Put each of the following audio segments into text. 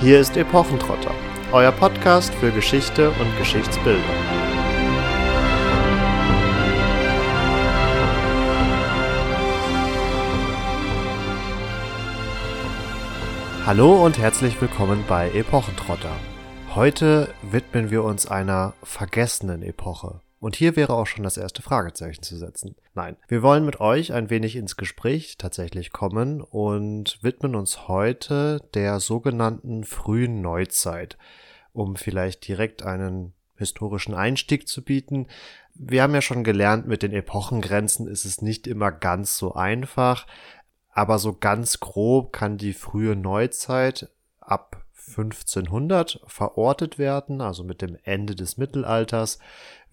Hier ist Epochentrotter, euer Podcast für Geschichte und Geschichtsbildung. Hallo und herzlich willkommen bei Epochentrotter. Heute widmen wir uns einer vergessenen Epoche. Und hier wäre auch schon das erste Fragezeichen zu setzen. Nein, wir wollen mit euch ein wenig ins Gespräch tatsächlich kommen und widmen uns heute der sogenannten frühen Neuzeit, um vielleicht direkt einen historischen Einstieg zu bieten. Wir haben ja schon gelernt, mit den Epochengrenzen ist es nicht immer ganz so einfach, aber so ganz grob kann die frühe Neuzeit ab 1500 verortet werden, also mit dem Ende des Mittelalters.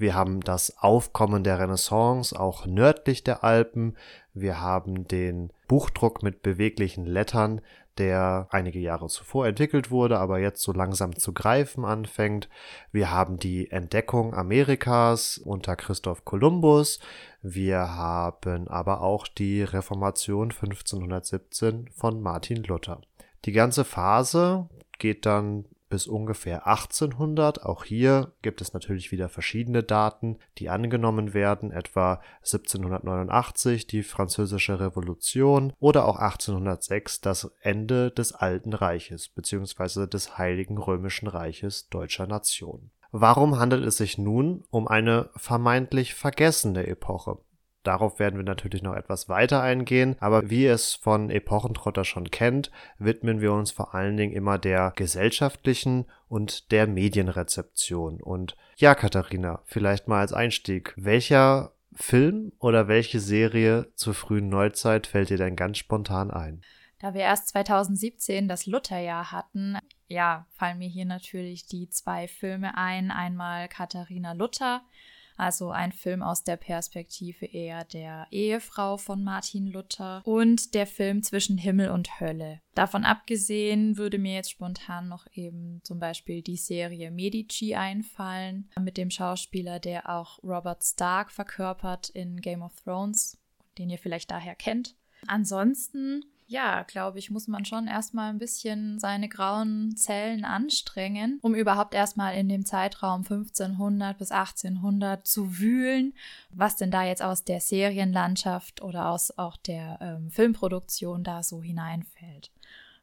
Wir haben das Aufkommen der Renaissance auch nördlich der Alpen. Wir haben den Buchdruck mit beweglichen Lettern, der einige Jahre zuvor entwickelt wurde, aber jetzt so langsam zu greifen anfängt. Wir haben die Entdeckung Amerikas unter Christoph Kolumbus. Wir haben aber auch die Reformation 1517 von Martin Luther. Die ganze Phase geht dann bis ungefähr 1800. Auch hier gibt es natürlich wieder verschiedene Daten, die angenommen werden, etwa 1789 die Französische Revolution oder auch 1806 das Ende des Alten Reiches bzw. des Heiligen Römischen Reiches deutscher Nation. Warum handelt es sich nun um eine vermeintlich vergessene Epoche? Darauf werden wir natürlich noch etwas weiter eingehen, aber wie ihr es von Epochentrotter schon kennt, widmen wir uns vor allen Dingen immer der gesellschaftlichen und der Medienrezeption. Und ja, Katharina, vielleicht mal als Einstieg, welcher Film oder welche Serie zur frühen Neuzeit fällt dir denn ganz spontan ein? Da wir erst 2017 das Lutherjahr hatten, ja, fallen mir hier natürlich die zwei Filme ein. Einmal Katharina Luther also ein Film aus der Perspektive eher der Ehefrau von Martin Luther und der Film zwischen Himmel und Hölle. Davon abgesehen würde mir jetzt spontan noch eben zum Beispiel die Serie Medici einfallen, mit dem Schauspieler, der auch Robert Stark verkörpert in Game of Thrones, den ihr vielleicht daher kennt. Ansonsten ja, glaube ich, muss man schon erstmal ein bisschen seine grauen Zellen anstrengen, um überhaupt erstmal in dem Zeitraum 1500 bis 1800 zu wühlen, was denn da jetzt aus der Serienlandschaft oder aus auch der ähm, Filmproduktion da so hineinfällt.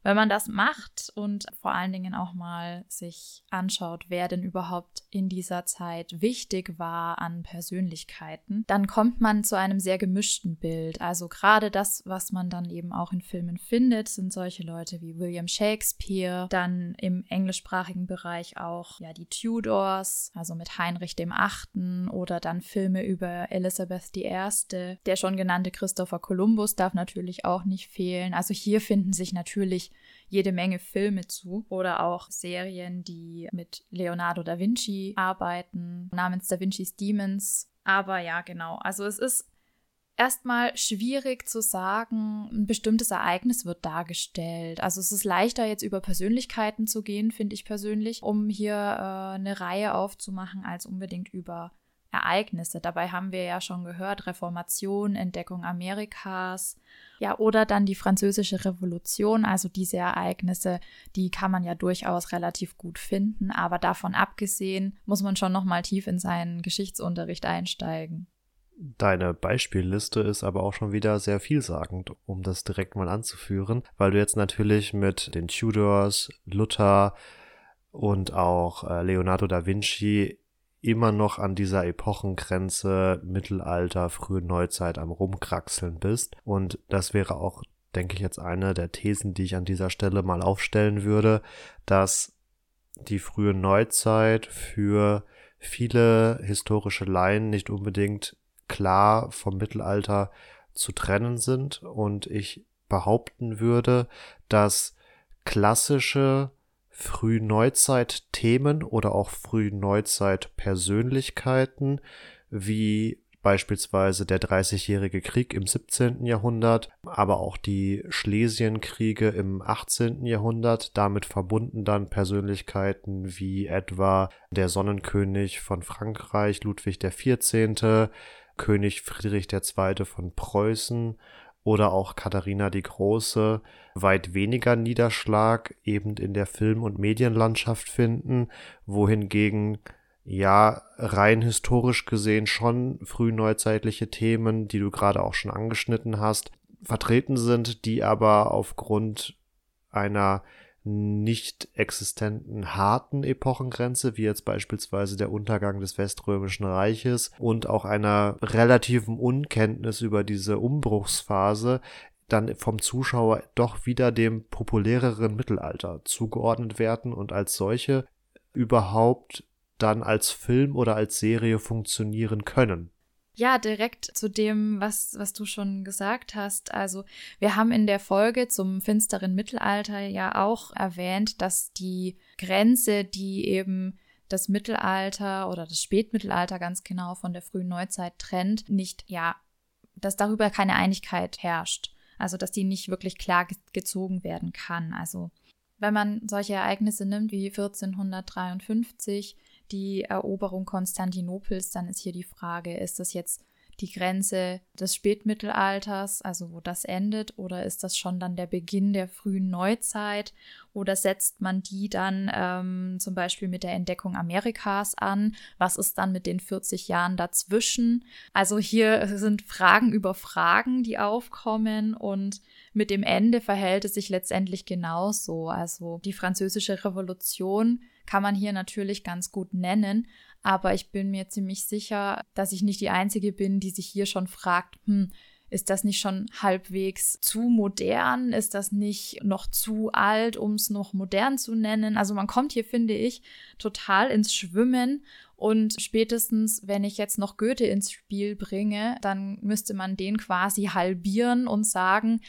Wenn man das macht und vor allen Dingen auch mal sich anschaut, wer denn überhaupt in dieser Zeit wichtig war an Persönlichkeiten, dann kommt man zu einem sehr gemischten Bild. Also gerade das, was man dann eben auch in Filmen findet, sind solche Leute wie William Shakespeare, dann im englischsprachigen Bereich auch ja die Tudors, also mit Heinrich dem Achten oder dann Filme über Elizabeth I. Der schon genannte Christopher Columbus darf natürlich auch nicht fehlen. Also hier finden sich natürlich jede Menge Filme zu oder auch Serien, die mit Leonardo da Vinci arbeiten, namens Da Vinci's Demons. Aber ja, genau. Also es ist erstmal schwierig zu sagen, ein bestimmtes Ereignis wird dargestellt. Also es ist leichter jetzt über Persönlichkeiten zu gehen, finde ich persönlich, um hier äh, eine Reihe aufzumachen, als unbedingt über Ereignisse. Dabei haben wir ja schon gehört, Reformation, Entdeckung Amerikas, ja, oder dann die Französische Revolution, also diese Ereignisse, die kann man ja durchaus relativ gut finden, aber davon abgesehen muss man schon noch mal tief in seinen Geschichtsunterricht einsteigen. Deine Beispielliste ist aber auch schon wieder sehr vielsagend, um das direkt mal anzuführen, weil du jetzt natürlich mit den Tudors, Luther und auch äh, Leonardo da Vinci immer noch an dieser Epochengrenze Mittelalter, frühe Neuzeit am Rumkraxeln bist. Und das wäre auch, denke ich, jetzt eine der Thesen, die ich an dieser Stelle mal aufstellen würde, dass die frühe Neuzeit für viele historische Laien nicht unbedingt klar vom Mittelalter zu trennen sind und ich behaupten würde, dass klassische Frühneuzeit-Themen oder auch Frühneuzeit-Persönlichkeiten wie beispielsweise der Dreißigjährige Krieg im 17. Jahrhundert, aber auch die Schlesienkriege im 18. Jahrhundert, damit verbunden dann Persönlichkeiten wie etwa der Sonnenkönig von Frankreich, Ludwig XIV., König Friedrich II. von Preußen oder auch Katharina die Große weit weniger Niederschlag eben in der Film- und Medienlandschaft finden, wohingegen ja rein historisch gesehen schon frühneuzeitliche Themen, die du gerade auch schon angeschnitten hast, vertreten sind, die aber aufgrund einer nicht existenten harten Epochengrenze, wie jetzt beispielsweise der Untergang des Weströmischen Reiches und auch einer relativen Unkenntnis über diese Umbruchsphase, dann vom Zuschauer doch wieder dem populäreren Mittelalter zugeordnet werden und als solche überhaupt dann als Film oder als Serie funktionieren können. Ja, direkt zu dem, was, was du schon gesagt hast. Also, wir haben in der Folge zum finsteren Mittelalter ja auch erwähnt, dass die Grenze, die eben das Mittelalter oder das Spätmittelalter ganz genau von der frühen Neuzeit trennt, nicht, ja, dass darüber keine Einigkeit herrscht. Also, dass die nicht wirklich klar gezogen werden kann. Also, wenn man solche Ereignisse nimmt wie 1453, die Eroberung Konstantinopels, dann ist hier die Frage, ist das jetzt die Grenze des Spätmittelalters, also wo das endet, oder ist das schon dann der Beginn der frühen Neuzeit? Oder setzt man die dann ähm, zum Beispiel mit der Entdeckung Amerikas an? Was ist dann mit den 40 Jahren dazwischen? Also hier sind Fragen über Fragen, die aufkommen und mit dem Ende verhält es sich letztendlich genauso. Also die französische Revolution kann man hier natürlich ganz gut nennen. Aber ich bin mir ziemlich sicher, dass ich nicht die Einzige bin, die sich hier schon fragt, hm, ist das nicht schon halbwegs zu modern? Ist das nicht noch zu alt, um es noch modern zu nennen? Also man kommt hier, finde ich, total ins Schwimmen. Und spätestens, wenn ich jetzt noch Goethe ins Spiel bringe, dann müsste man den quasi halbieren und sagen,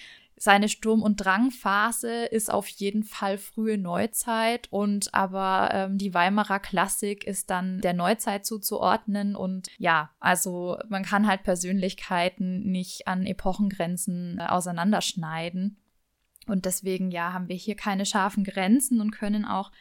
seine Sturm- und Drangphase ist auf jeden Fall frühe Neuzeit und aber ähm, die Weimarer Klassik ist dann der Neuzeit zuzuordnen und ja, also man kann halt Persönlichkeiten nicht an Epochengrenzen äh, auseinanderschneiden und deswegen ja haben wir hier keine scharfen Grenzen und können auch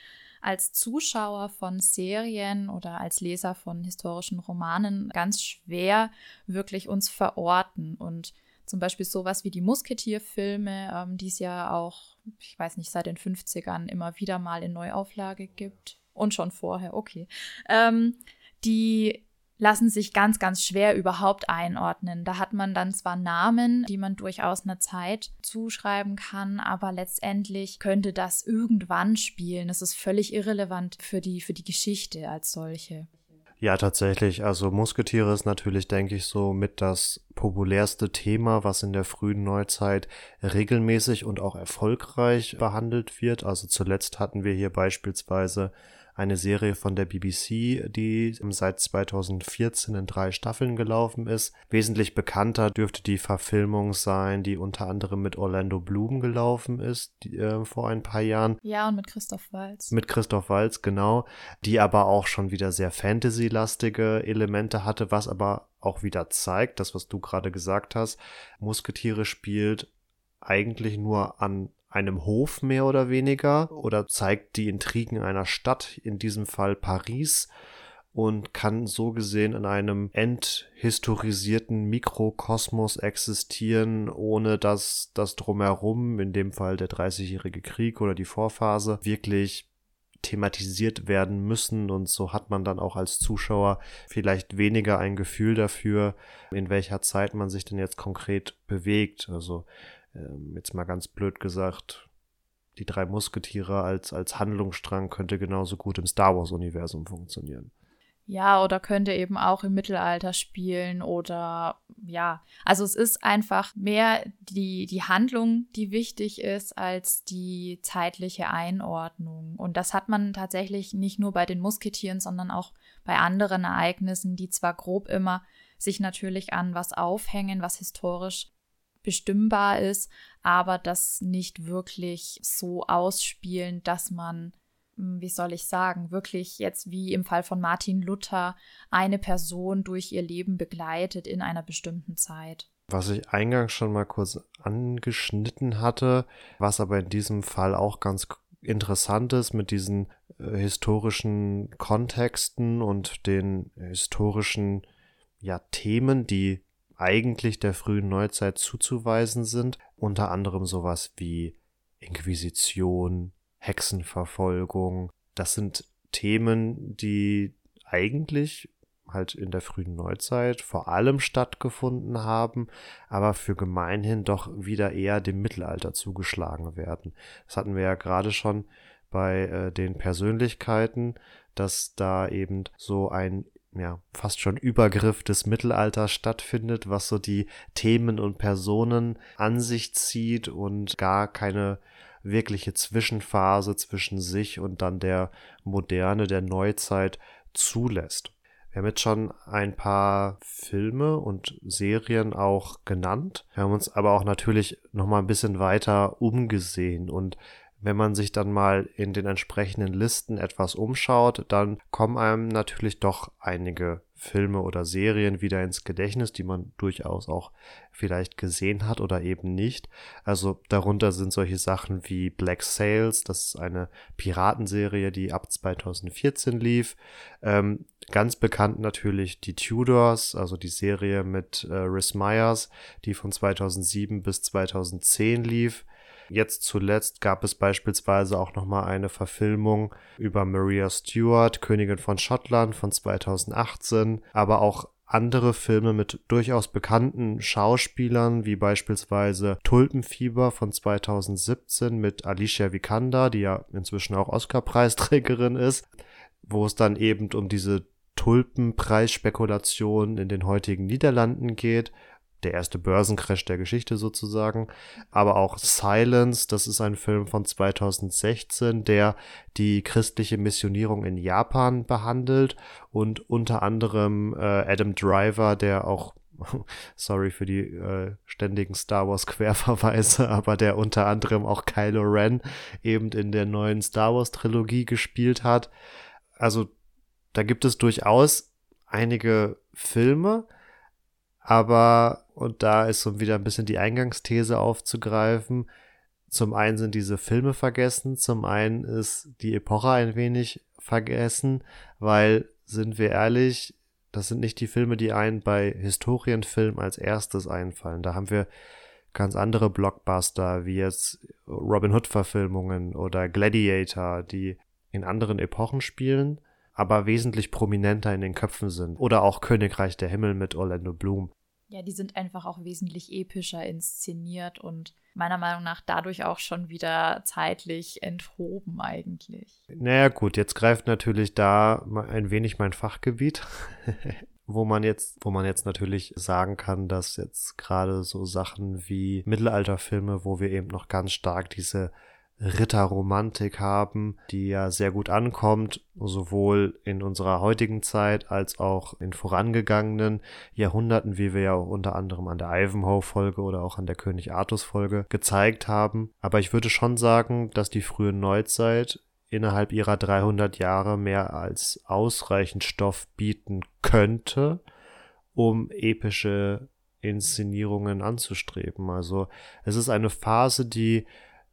als Zuschauer von Serien oder als Leser von historischen Romanen ganz schwer wirklich uns verorten und zum Beispiel sowas wie die Musketierfilme, ähm, die es ja auch, ich weiß nicht, seit den 50ern immer wieder mal in Neuauflage gibt. Und schon vorher, okay. Ähm, die lassen sich ganz, ganz schwer überhaupt einordnen. Da hat man dann zwar Namen, die man durchaus einer Zeit zuschreiben kann, aber letztendlich könnte das irgendwann spielen. Das ist völlig irrelevant für die, für die Geschichte als solche. Ja, tatsächlich. Also Musketiere ist natürlich, denke ich, so mit das populärste Thema, was in der frühen Neuzeit regelmäßig und auch erfolgreich behandelt wird. Also zuletzt hatten wir hier beispielsweise eine Serie von der BBC, die seit 2014 in drei Staffeln gelaufen ist. Wesentlich bekannter dürfte die Verfilmung sein, die unter anderem mit Orlando Bloom gelaufen ist, die, äh, vor ein paar Jahren. Ja, und mit Christoph Walz. Mit Christoph Walz, genau. Die aber auch schon wieder sehr Fantasy-lastige Elemente hatte, was aber auch wieder zeigt, das, was du gerade gesagt hast, Musketiere spielt eigentlich nur an einem Hof mehr oder weniger oder zeigt die Intrigen einer Stadt, in diesem Fall Paris, und kann so gesehen in einem enthistorisierten Mikrokosmos existieren, ohne dass das drumherum, in dem Fall der Dreißigjährige Krieg oder die Vorphase, wirklich thematisiert werden müssen und so hat man dann auch als Zuschauer vielleicht weniger ein Gefühl dafür, in welcher Zeit man sich denn jetzt konkret bewegt. Also ähm, jetzt mal ganz blöd gesagt, die drei Musketiere als, als Handlungsstrang könnte genauso gut im Star Wars-Universum funktionieren. Ja, oder könnte eben auch im Mittelalter spielen oder ja, also es ist einfach mehr die, die Handlung, die wichtig ist, als die zeitliche Einordnung. Und das hat man tatsächlich nicht nur bei den Musketieren, sondern auch bei anderen Ereignissen, die zwar grob immer sich natürlich an was aufhängen, was historisch bestimmbar ist, aber das nicht wirklich so ausspielen, dass man, hm, wie soll ich sagen, wirklich jetzt wie im Fall von Martin Luther eine Person durch ihr Leben begleitet in einer bestimmten Zeit. Was ich eingangs schon mal kurz angeschnitten hatte, was aber in diesem Fall auch ganz interessant ist mit diesen äh, historischen Kontexten und den historischen ja, Themen, die eigentlich der frühen Neuzeit zuzuweisen sind. Unter anderem sowas wie Inquisition, Hexenverfolgung. Das sind Themen, die eigentlich halt in der frühen Neuzeit vor allem stattgefunden haben, aber für gemeinhin doch wieder eher dem Mittelalter zugeschlagen werden. Das hatten wir ja gerade schon bei äh, den Persönlichkeiten, dass da eben so ein ja, fast schon Übergriff des Mittelalters stattfindet, was so die Themen und Personen an sich zieht und gar keine wirkliche Zwischenphase zwischen sich und dann der Moderne, der Neuzeit zulässt. Wir haben jetzt schon ein paar Filme und Serien auch genannt. Wir haben uns aber auch natürlich noch mal ein bisschen weiter umgesehen und wenn man sich dann mal in den entsprechenden Listen etwas umschaut, dann kommen einem natürlich doch einige Filme oder Serien wieder ins Gedächtnis, die man durchaus auch vielleicht gesehen hat oder eben nicht. Also darunter sind solche Sachen wie Black Sails, das ist eine Piratenserie, die ab 2014 lief. Ähm, ganz bekannt natürlich die Tudors, also die Serie mit äh, Rhys Myers, die von 2007 bis 2010 lief. Jetzt zuletzt gab es beispielsweise auch nochmal eine Verfilmung über Maria Stuart, Königin von Schottland von 2018, aber auch andere Filme mit durchaus bekannten Schauspielern, wie beispielsweise Tulpenfieber von 2017 mit Alicia Vikander, die ja inzwischen auch Oscar-Preisträgerin ist, wo es dann eben um diese Tulpenpreisspekulation in den heutigen Niederlanden geht der erste Börsencrash der Geschichte sozusagen. Aber auch Silence, das ist ein Film von 2016, der die christliche Missionierung in Japan behandelt und unter anderem äh, Adam Driver, der auch sorry für die äh, ständigen Star Wars Querverweise, aber der unter anderem auch Kylo Ren eben in der neuen Star Wars Trilogie gespielt hat. Also da gibt es durchaus einige Filme, aber, und da ist so wieder ein bisschen die Eingangsthese aufzugreifen, zum einen sind diese Filme vergessen, zum einen ist die Epoche ein wenig vergessen, weil, sind wir ehrlich, das sind nicht die Filme, die einen bei Historienfilmen als erstes einfallen. Da haben wir ganz andere Blockbuster, wie jetzt Robin Hood-Verfilmungen oder Gladiator, die in anderen Epochen spielen, aber wesentlich prominenter in den Köpfen sind. Oder auch Königreich der Himmel mit Orlando Bloom. Ja, die sind einfach auch wesentlich epischer inszeniert und meiner Meinung nach dadurch auch schon wieder zeitlich enthoben eigentlich. Naja gut, jetzt greift natürlich da ein wenig mein Fachgebiet. wo man jetzt, wo man jetzt natürlich sagen kann, dass jetzt gerade so Sachen wie Mittelalterfilme, wo wir eben noch ganz stark diese Ritterromantik haben, die ja sehr gut ankommt, sowohl in unserer heutigen Zeit als auch in vorangegangenen Jahrhunderten, wie wir ja auch unter anderem an der Ivanhoe-Folge oder auch an der König Artus-Folge gezeigt haben. Aber ich würde schon sagen, dass die frühe Neuzeit innerhalb ihrer 300 Jahre mehr als ausreichend Stoff bieten könnte, um epische Inszenierungen anzustreben. Also es ist eine Phase, die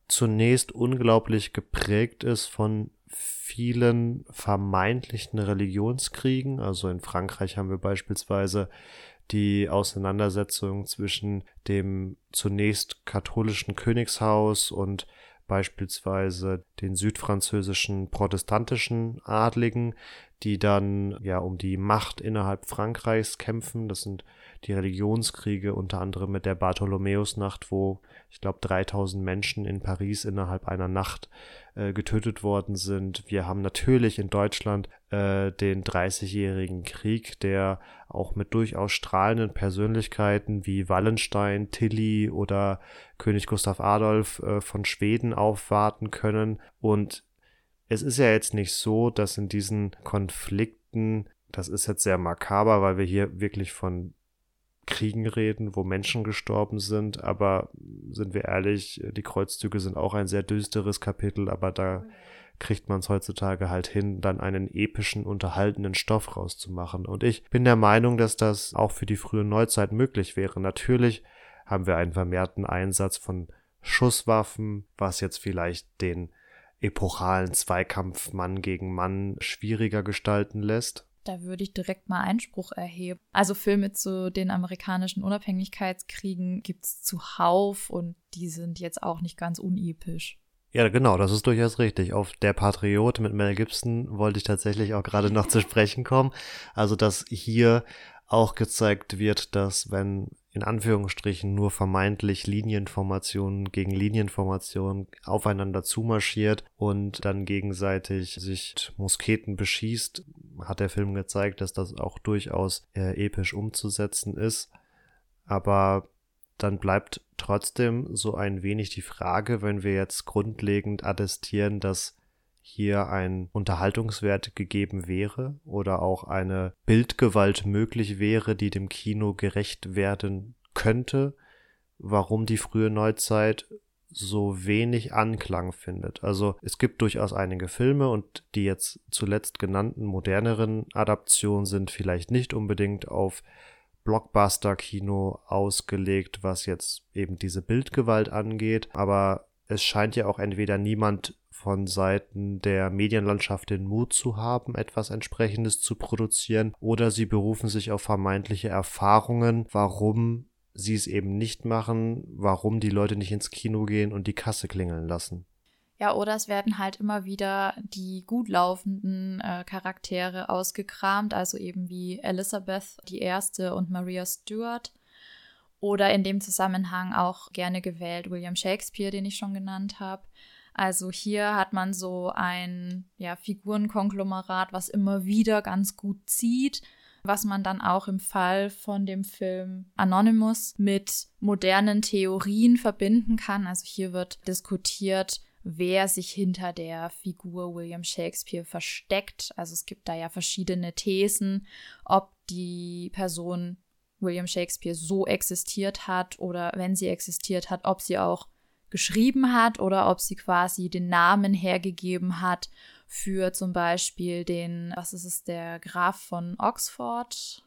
zunächst unglaublich geprägt ist von vielen vermeintlichen Religionskriegen. Also in Frankreich haben wir beispielsweise die Auseinandersetzung zwischen dem zunächst katholischen Königshaus und beispielsweise den südfranzösischen protestantischen Adligen, die dann ja um die Macht innerhalb Frankreichs kämpfen. Das sind die Religionskriege, unter anderem mit der Bartholomäusnacht, wo ich glaube 3000 Menschen in Paris innerhalb einer Nacht äh, getötet worden sind. Wir haben natürlich in Deutschland äh, den 30-jährigen Krieg, der auch mit durchaus strahlenden Persönlichkeiten wie Wallenstein, Tilly oder König Gustav Adolf äh, von Schweden aufwarten können. Und es ist ja jetzt nicht so, dass in diesen Konflikten das ist jetzt sehr makaber, weil wir hier wirklich von Kriegen reden, wo Menschen gestorben sind, aber sind wir ehrlich, die Kreuzzüge sind auch ein sehr düsteres Kapitel, aber da kriegt man es heutzutage halt hin, dann einen epischen, unterhaltenden Stoff rauszumachen. Und ich bin der Meinung, dass das auch für die frühe Neuzeit möglich wäre. Natürlich haben wir einen vermehrten Einsatz von Schusswaffen, was jetzt vielleicht den epochalen Zweikampf Mann gegen Mann schwieriger gestalten lässt. Da würde ich direkt mal Einspruch erheben. Also Filme zu den amerikanischen Unabhängigkeitskriegen gibt es zuhauf und die sind jetzt auch nicht ganz unepisch. Ja, genau, das ist durchaus richtig. Auf Der Patriot mit Mel Gibson wollte ich tatsächlich auch gerade noch zu sprechen kommen. Also, dass hier auch gezeigt wird, dass wenn in Anführungsstrichen nur vermeintlich Linienformationen gegen Linienformationen aufeinander zumarschiert und dann gegenseitig sich Musketen beschießt, hat der Film gezeigt, dass das auch durchaus äh, episch umzusetzen ist. Aber dann bleibt trotzdem so ein wenig die Frage, wenn wir jetzt grundlegend attestieren, dass hier ein Unterhaltungswert gegeben wäre oder auch eine Bildgewalt möglich wäre, die dem Kino gerecht werden könnte, warum die frühe Neuzeit so wenig Anklang findet. Also es gibt durchaus einige Filme und die jetzt zuletzt genannten moderneren Adaptionen sind vielleicht nicht unbedingt auf Blockbuster-Kino ausgelegt, was jetzt eben diese Bildgewalt angeht, aber es scheint ja auch entweder niemand von Seiten der Medienlandschaft den Mut zu haben, etwas entsprechendes zu produzieren, oder sie berufen sich auf vermeintliche Erfahrungen, warum sie es eben nicht machen, warum die Leute nicht ins Kino gehen und die Kasse klingeln lassen. Ja, oder es werden halt immer wieder die gut laufenden äh, Charaktere ausgekramt, also eben wie Elizabeth die Erste und Maria Stuart. Oder in dem Zusammenhang auch gerne gewählt William Shakespeare, den ich schon genannt habe. Also hier hat man so ein ja, Figurenkonglomerat, was immer wieder ganz gut zieht, was man dann auch im Fall von dem Film Anonymous mit modernen Theorien verbinden kann. Also hier wird diskutiert, wer sich hinter der Figur William Shakespeare versteckt. Also es gibt da ja verschiedene Thesen, ob die Person William Shakespeare so existiert hat oder wenn sie existiert hat, ob sie auch geschrieben hat oder ob sie quasi den Namen hergegeben hat für zum Beispiel den, was ist es, der Graf von Oxford.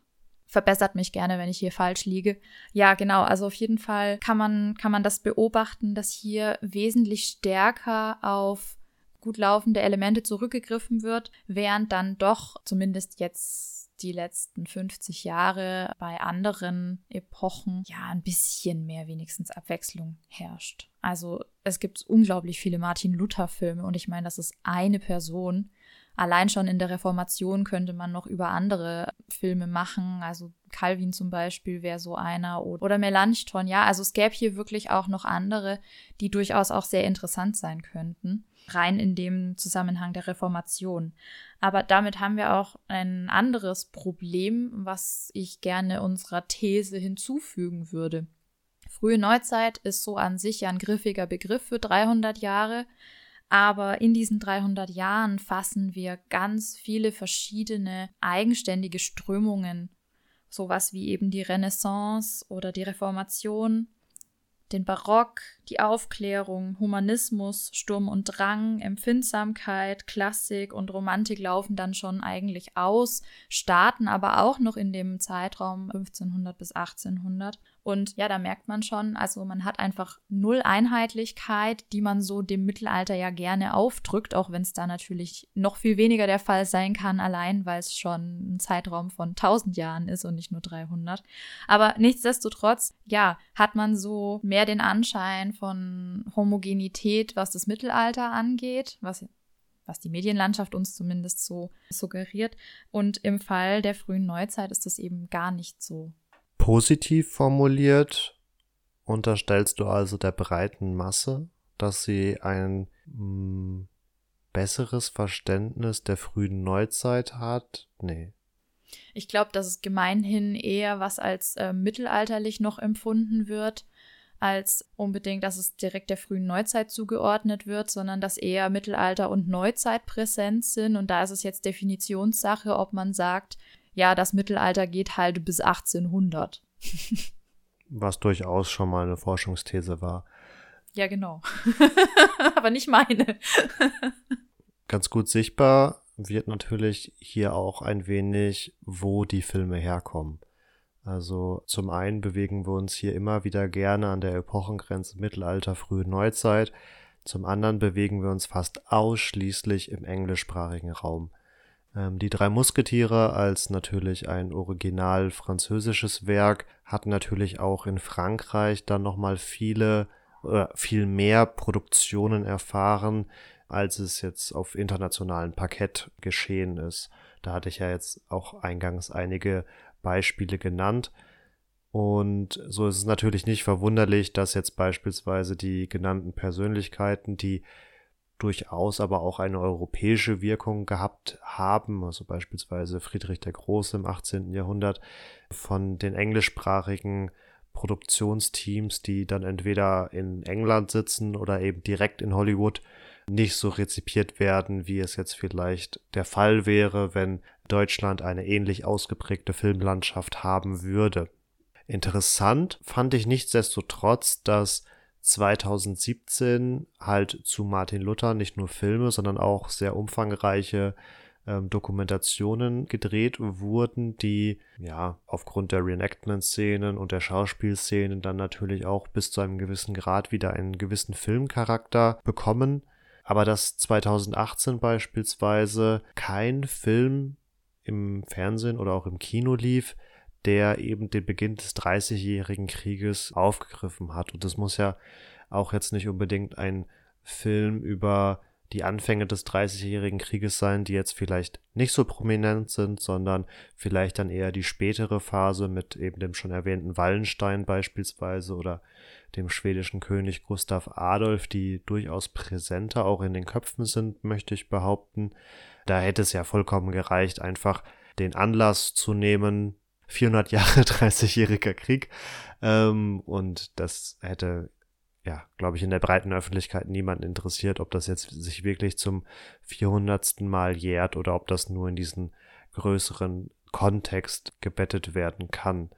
Verbessert mich gerne, wenn ich hier falsch liege. Ja, genau. Also auf jeden Fall kann man, kann man das beobachten, dass hier wesentlich stärker auf gut laufende Elemente zurückgegriffen wird, während dann doch zumindest jetzt die letzten 50 Jahre bei anderen Epochen ja ein bisschen mehr wenigstens Abwechslung herrscht. Also es gibt unglaublich viele Martin Luther Filme und ich meine, das ist eine Person. Allein schon in der Reformation könnte man noch über andere Filme machen. Also Calvin zum Beispiel wäre so einer oder Melanchthon. Ja, also es gäbe hier wirklich auch noch andere, die durchaus auch sehr interessant sein könnten rein in dem Zusammenhang der Reformation. Aber damit haben wir auch ein anderes Problem, was ich gerne unserer These hinzufügen würde. Frühe Neuzeit ist so an sich ja ein griffiger Begriff für 300 Jahre, aber in diesen 300 Jahren fassen wir ganz viele verschiedene eigenständige Strömungen, sowas wie eben die Renaissance oder die Reformation, den Barock, die Aufklärung, Humanismus, Sturm und Drang, Empfindsamkeit, Klassik und Romantik laufen dann schon eigentlich aus, starten aber auch noch in dem Zeitraum 1500 bis 1800. Und ja, da merkt man schon, also man hat einfach null Einheitlichkeit, die man so dem Mittelalter ja gerne aufdrückt, auch wenn es da natürlich noch viel weniger der Fall sein kann, allein weil es schon ein Zeitraum von 1000 Jahren ist und nicht nur 300. Aber nichtsdestotrotz, ja, hat man so mehr den Anschein von Homogenität, was das Mittelalter angeht, was was die Medienlandschaft uns zumindest so suggeriert. Und im Fall der frühen Neuzeit ist das eben gar nicht so. Positiv formuliert unterstellst du also der breiten Masse, dass sie ein mh, hm, besseres Verständnis der frühen Neuzeit hat? Nee. Ich glaube, dass es gemeinhin eher was als äh, mittelalterlich noch empfunden wird als unbedingt, dass es direkt der frühen Neuzeit zugeordnet wird, sondern dass eher Mittelalter und Neuzeit präsent sind. Und da ist es jetzt Definitionssache, ob man sagt, ja, das Mittelalter geht halt bis 1800. Was durchaus schon mal eine Forschungsthese war. Ja, genau. Aber nicht meine. Ganz gut sichtbar wird natürlich hier auch ein wenig, wo die Filme herkommen. Also zum einen bewegen wir uns hier immer wieder gerne an der Epochengrenze Mittelalter, frühe Neuzeit. Zum anderen bewegen wir uns fast ausschließlich im englischsprachigen Raum. Ähm, die drei Musketiere als natürlich ein original französisches Werk hat natürlich auch in Frankreich dann nochmal viele oder viel mehr Produktionen erfahren, als es jetzt auf internationalem Parkett geschehen ist. Da hatte ich ja jetzt auch eingangs einige Beispiele genannt. Und so ist es natürlich nicht verwunderlich, dass jetzt beispielsweise die genannten Persönlichkeiten, die durchaus aber auch eine europäische Wirkung gehabt haben, also beispielsweise Friedrich der Große im 18. Jahrhundert, von den englischsprachigen Produktionsteams, die dann entweder in England sitzen oder eben direkt in Hollywood, nicht so rezipiert werden, wie es jetzt vielleicht der Fall wäre, wenn Deutschland eine ähnlich ausgeprägte Filmlandschaft haben würde. Interessant fand ich nichtsdestotrotz, dass 2017 halt zu Martin Luther nicht nur Filme, sondern auch sehr umfangreiche ähm, Dokumentationen gedreht wurden, die ja aufgrund der Reenactment-Szenen und der Schauspielszenen dann natürlich auch bis zu einem gewissen Grad wieder einen gewissen Filmcharakter bekommen. Aber dass 2018 beispielsweise kein Film im Fernsehen oder auch im Kino lief, der eben den Beginn des Dreißigjährigen Krieges aufgegriffen hat. Und das muss ja auch jetzt nicht unbedingt ein Film über die Anfänge des Dreißigjährigen Krieges sein, die jetzt vielleicht nicht so prominent sind, sondern vielleicht dann eher die spätere Phase mit eben dem schon erwähnten Wallenstein beispielsweise oder dem schwedischen König Gustav Adolf, die durchaus präsenter auch in den Köpfen sind, möchte ich behaupten. Da hätte es ja vollkommen gereicht, einfach den Anlass zu nehmen, 400 Jahre 30-jähriger Krieg. Ähm, und das hätte, ja, glaube ich, in der breiten Öffentlichkeit niemanden interessiert, ob das jetzt sich wirklich zum 400. Mal jährt oder ob das nur in diesen größeren Kontext gebettet werden kann.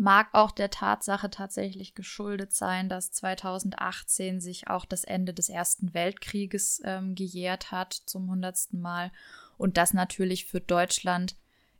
Mag auch der Tatsache tatsächlich geschuldet sein, dass 2018 sich auch das Ende des Ersten Weltkrieges ähm, gejährt hat zum 100. Mal und das natürlich für Deutschland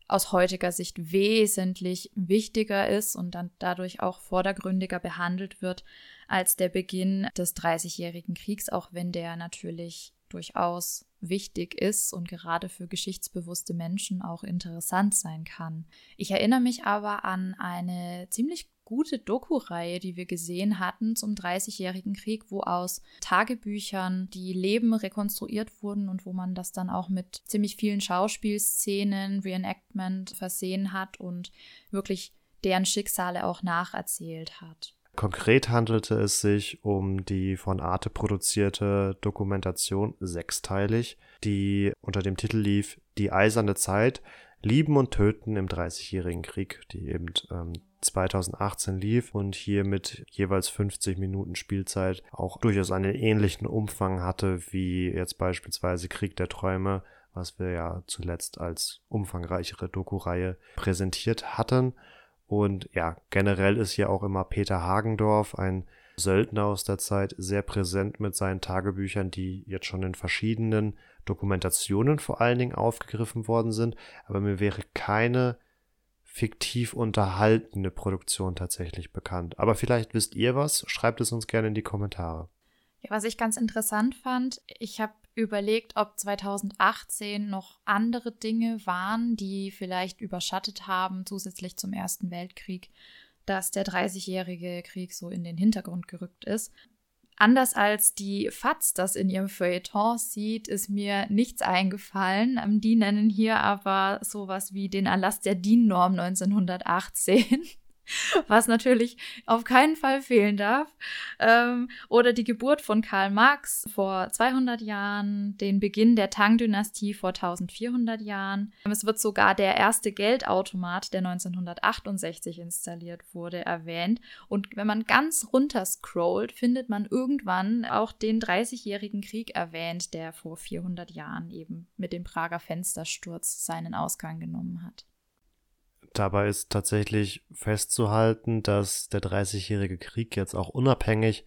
aus heutiger Sicht wesentlich wichtiger ist und dann dadurch auch vordergründiger behandelt wird als der Beginn des Dreißigjährigen Kriegs, auch wenn der natürlich durchaus wichtig ist und gerade für geschichtsbewusste Menschen auch interessant sein kann. Ich erinnere mich aber an eine ziemlich gute Doku-Reihe, die wir gesehen hatten zum Dreißigjährigen Krieg, wo aus Tagebüchern die Leben rekonstruiert wurden und wo man das dann auch mit ziemlich vielen Schauspielszenen, Reenactment versehen hat und wirklich deren Schicksale auch nacherzählt hat. Konkret handelte es sich um die von Arte produzierte Dokumentation sechsteilig, die unter dem Titel lief Die eiserne Zeit, Lieben und Töten im Dreißigjährigen Krieg, die eben ähm, 2018 lief und hier mit jeweils 50 Minuten Spielzeit auch durchaus einen ähnlichen Umfang hatte wie jetzt beispielsweise Krieg der Träume, was wir ja zuletzt als umfangreichere Doku-Reihe präsentiert hatten. Und ja, generell ist hier auch immer Peter Hagendorf, ein Söldner aus der Zeit, sehr präsent mit seinen Tagebüchern, die jetzt schon in verschiedenen Dokumentationen vor allen Dingen aufgegriffen worden sind. Aber mir wäre keine fiktiv unterhaltene Produktion tatsächlich bekannt. Aber vielleicht wisst ihr was, schreibt es uns gerne in die Kommentare. Ja, was ich ganz interessant fand, ich habe überlegt, ob 2018 noch andere Dinge waren, die vielleicht überschattet haben, zusätzlich zum Ersten Weltkrieg, dass der Dreißigjährige Krieg so in den Hintergrund gerückt ist. Anders als die FATS das in ihrem Feuilleton sieht, ist mir nichts eingefallen. Ähm, die nennen hier aber sowas wie den Erlass der DIN-Norm 1918. was natürlich auf keinen Fall fehlen darf. Ähm, oder die Geburt von Karl Marx vor 200 Jahren, den Beginn der Tang-Dynastie vor 1400 Jahren. Es wird sogar der erste Geldautomat, der 1968 installiert wurde, erwähnt. Und wenn man ganz runter scrollt, findet man irgendwann auch den 30-jährigen Krieg erwähnt, der vor 400 Jahren eben mit dem Prager Fenstersturz seinen Ausgang genommen hat. Dabei ist tatsächlich festzuhalten, dass der Dreißigjährige Krieg jetzt auch unabhängig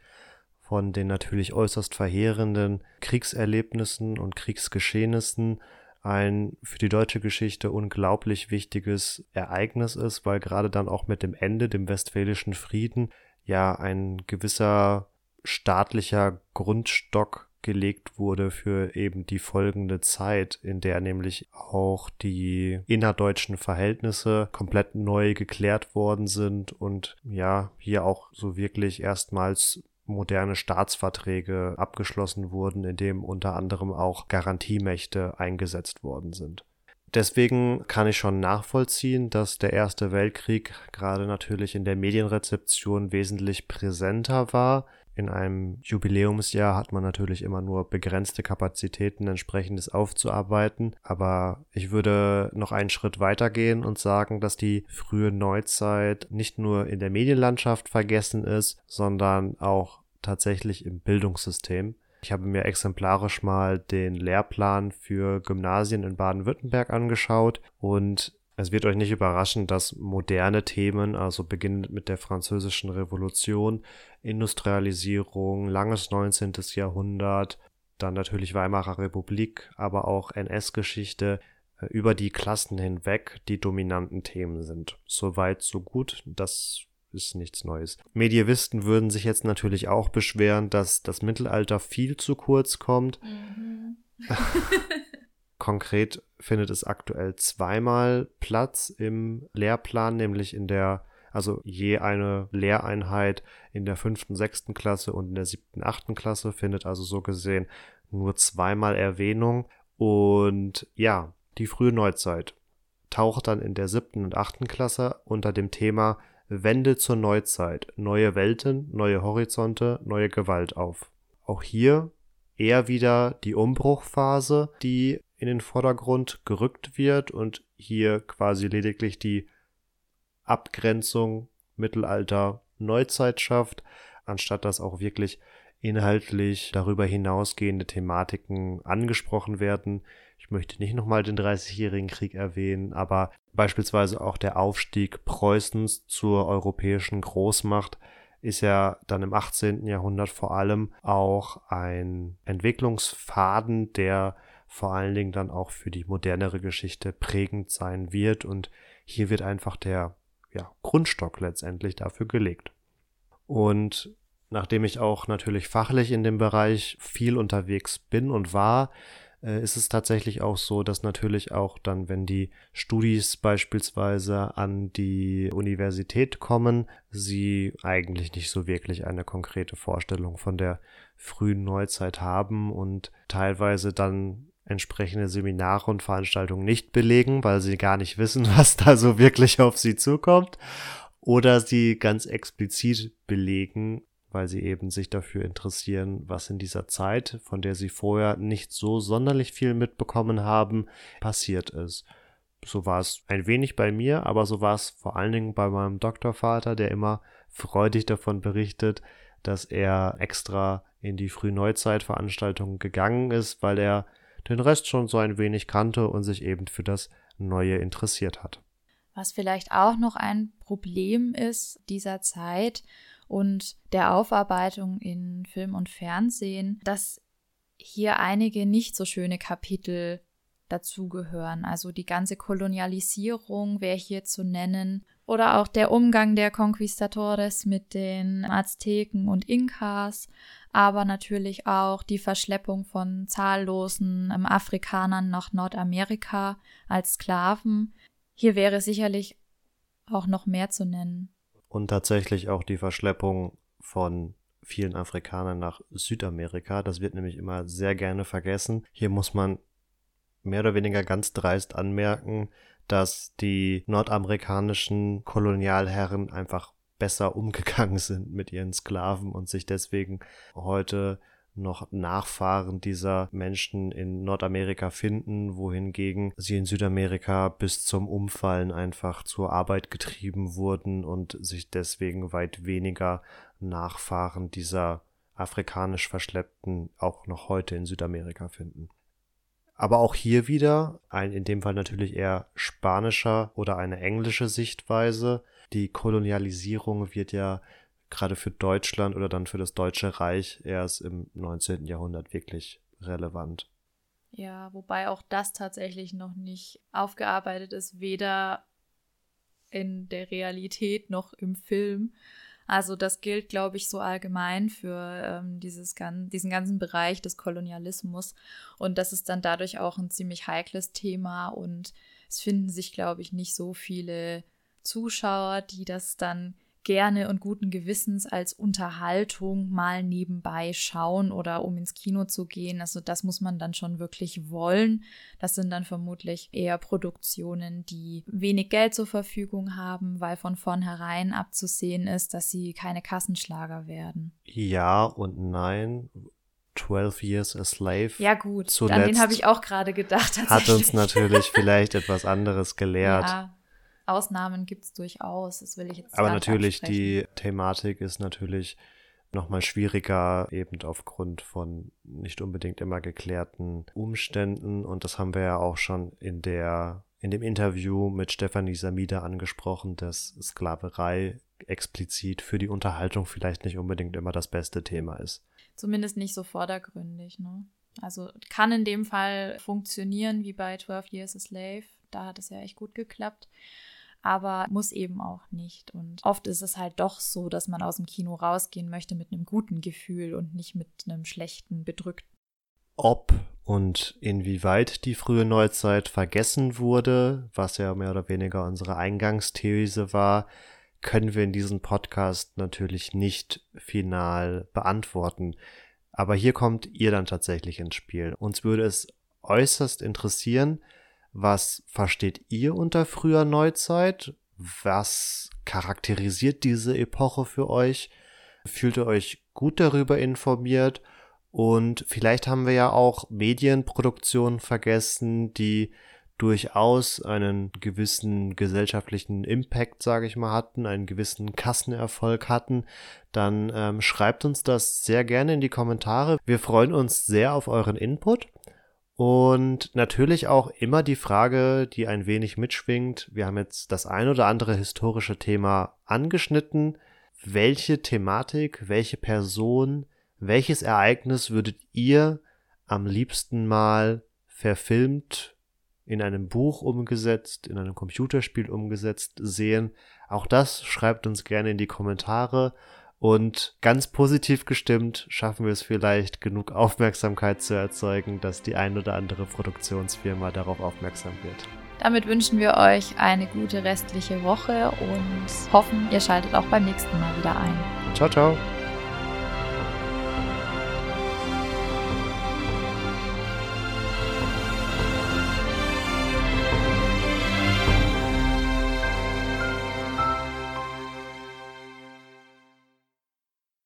von den natürlich äußerst verheerenden Kriegserlebnissen und Kriegsgeschehnissen ein für die deutsche Geschichte unglaublich wichtiges Ereignis ist, weil gerade dann auch mit dem Ende, dem Westfälischen Frieden, ja ein gewisser staatlicher Grundstock gelegt wurde für eben die folgende Zeit, in der nämlich auch die innerdeutschen Verhältnisse komplett neu geklärt worden sind und ja, hier auch so wirklich erstmals moderne Staatsverträge abgeschlossen wurden, in dem unter anderem auch Garantiemächte eingesetzt worden sind. Deswegen kann ich schon nachvollziehen, dass der Erste Weltkrieg gerade natürlich in der Medienrezeption wesentlich präsenter war. In einem Jubiläumsjahr hat man natürlich immer nur begrenzte Kapazitäten, entsprechendes aufzuarbeiten. Aber ich würde noch einen Schritt weiter gehen und sagen, dass die frühe Neuzeit nicht nur in der Medienlandschaft vergessen ist, sondern auch tatsächlich im Bildungssystem. Ich habe mir exemplarisch mal den Lehrplan für Gymnasien in Baden-Württemberg angeschaut und es wird euch nicht überraschen, dass moderne Themen, also beginnend mit der Französischen Revolution, Industrialisierung, langes 19. Jahrhundert, dann natürlich Weimarer Republik, aber auch NS-Geschichte, äh, über die Klassen hinweg die dominanten Themen sind. Soweit, so gut. Das ist nichts Neues. Medievisten würden sich jetzt natürlich auch beschweren, dass das Mittelalter viel zu kurz kommt. Mhm. Konkret findet es aktuell zweimal Platz im Lehrplan, nämlich in der, also je eine Lehreinheit in der fünften, sechsten Klasse und in der siebten, achten Klasse findet also so gesehen nur zweimal Erwähnung. Und ja, die frühe Neuzeit taucht dann in der siebten und achten Klasse unter dem Thema Wende zur Neuzeit, neue Welten, neue Horizonte, neue Gewalt auf. Auch hier eher wieder die Umbruchphase, die in den Vordergrund gerückt wird und hier quasi lediglich die Abgrenzung Mittelalter Neuzeit schafft, anstatt dass auch wirklich inhaltlich darüber hinausgehende Thematiken angesprochen werden. Ich möchte nicht nochmal den Dreißigjährigen Krieg erwähnen, aber beispielsweise auch der Aufstieg Preußens zur europäischen Großmacht ist ja dann im 18. Jahrhundert vor allem auch ein Entwicklungsfaden, der vor allen Dingen dann auch für die modernere Geschichte prägend sein wird und hier wird einfach der ja, Grundstock letztendlich dafür gelegt. Und nachdem ich auch natürlich fachlich in dem Bereich viel unterwegs bin und war, äh, ist es tatsächlich auch so, dass natürlich auch dann, wenn die Studis beispielsweise an die Universität kommen, sie eigentlich nicht so wirklich eine konkrete Vorstellung von der frühen Neuzeit haben und teilweise dann entsprechende Seminare und Veranstaltungen nicht belegen, weil sie gar nicht wissen, was da so wirklich auf sie zukommt. Oder sie ganz explizit belegen, weil sie eben sich dafür interessieren, was in dieser Zeit, von der sie vorher nicht so sonderlich viel mitbekommen haben, passiert ist. So war es ein wenig bei mir, aber so war es vor allen Dingen bei meinem Doktorvater, der immer freudig davon berichtet, dass er extra in die Frühneuzeit-Veranstaltungen gegangen ist, weil er den Rest schon so ein wenig kannte und sich eben für das Neue interessiert hat. Was vielleicht auch noch ein Problem ist dieser Zeit, und der Aufarbeitung in Film und Fernsehen, dass hier einige nicht so schöne Kapitel dazugehören. Also die ganze Kolonialisierung wäre hier zu nennen oder auch der Umgang der Conquistadores mit den Azteken und Inkas, aber natürlich auch die Verschleppung von zahllosen ähm, Afrikanern nach Nordamerika als Sklaven. Hier wäre sicherlich auch noch mehr zu nennen und tatsächlich auch die Verschleppung von vielen Afrikanern nach Südamerika. Das wird nämlich immer sehr gerne vergessen. Hier muss man mehr oder weniger ganz dreist anmerken, dass die nordamerikanischen Kolonialherren einfach besser umgegangen sind mit ihren Sklaven und sich deswegen heute noch Nachfahren dieser Menschen in Nordamerika finden, wohingegen sie in Südamerika bis zum Umfallen einfach zur Arbeit getrieben wurden und sich deswegen weit weniger Nachfahren dieser afrikanisch Verschleppten auch noch heute in Südamerika finden. Aber auch hier wieder ein in dem Fall natürlich eher spanischer oder eine englische Sichtweise. Die Kolonialisierung wird ja gerade für Deutschland oder dann für das Deutsche Reich erst im 19. Jahrhundert wirklich relevant. Ja, wobei auch das tatsächlich noch nicht aufgearbeitet ist, weder in der Realität noch im Film. Also das gilt, glaube ich, so allgemein für ähm, dieses gan diesen ganzen Bereich des Kolonialismus. Und das ist dann dadurch auch ein ziemlich heikles Thema. Und es finden sich, glaube ich, nicht so viele Zuschauer, die das dann gerne und guten Gewissens als Unterhaltung mal nebenbei schauen oder um ins Kino zu gehen. Also das muss man dann schon wirklich wollen. Das sind dann vermutlich eher Produktionen, die wenig Geld zur Verfügung haben, weil von vornherein abzusehen ist, dass sie keine Kassenschlager werden. Ja und nein. 12 Years a Slave. Ja, gut. Zuletzt An den habe ich auch gerade gedacht. Hat uns natürlich vielleicht etwas anderes gelehrt. Ja. Ausnahmen gibt es durchaus, das will ich jetzt Aber natürlich, die Thematik ist natürlich nochmal schwieriger, eben aufgrund von nicht unbedingt immer geklärten Umständen. Und das haben wir ja auch schon in der, in dem Interview mit Stefanie Samida angesprochen, dass Sklaverei explizit für die Unterhaltung vielleicht nicht unbedingt immer das beste Thema ist. Zumindest nicht so vordergründig, ne? Also kann in dem Fall funktionieren wie bei 12 Years a Slave. Da hat es ja echt gut geklappt aber muss eben auch nicht. Und oft ist es halt doch so, dass man aus dem Kino rausgehen möchte mit einem guten Gefühl und nicht mit einem schlechten, bedrückten. Ob und inwieweit die frühe Neuzeit vergessen wurde, was ja mehr oder weniger unsere Eingangsthese war, können wir in diesem Podcast natürlich nicht final beantworten. Aber hier kommt ihr dann tatsächlich ins Spiel. Uns würde es äußerst interessieren, was versteht ihr unter früher Neuzeit? Was charakterisiert diese Epoche für euch? Fühlt ihr euch gut darüber informiert? Und vielleicht haben wir ja auch Medienproduktionen vergessen, die durchaus einen gewissen gesellschaftlichen Impact, sage ich mal, hatten, einen gewissen Kassenerfolg hatten, dann ähm, schreibt uns das sehr gerne in die Kommentare. Wir freuen uns sehr auf euren Input. Und natürlich auch immer die Frage, die ein wenig mitschwingt. Wir haben jetzt das ein oder andere historische Thema angeschnitten. Welche Thematik, welche Person, welches Ereignis würdet ihr am liebsten mal verfilmt, in einem Buch umgesetzt, in einem Computerspiel umgesetzt sehen? Auch das schreibt uns gerne in die Kommentare. Und ganz positiv gestimmt schaffen wir es vielleicht, genug Aufmerksamkeit zu erzeugen, dass die ein oder andere Produktionsfirma darauf aufmerksam wird. Damit wünschen wir euch eine gute restliche Woche und hoffen, ihr schaltet auch beim nächsten Mal wieder ein. Ciao, ciao.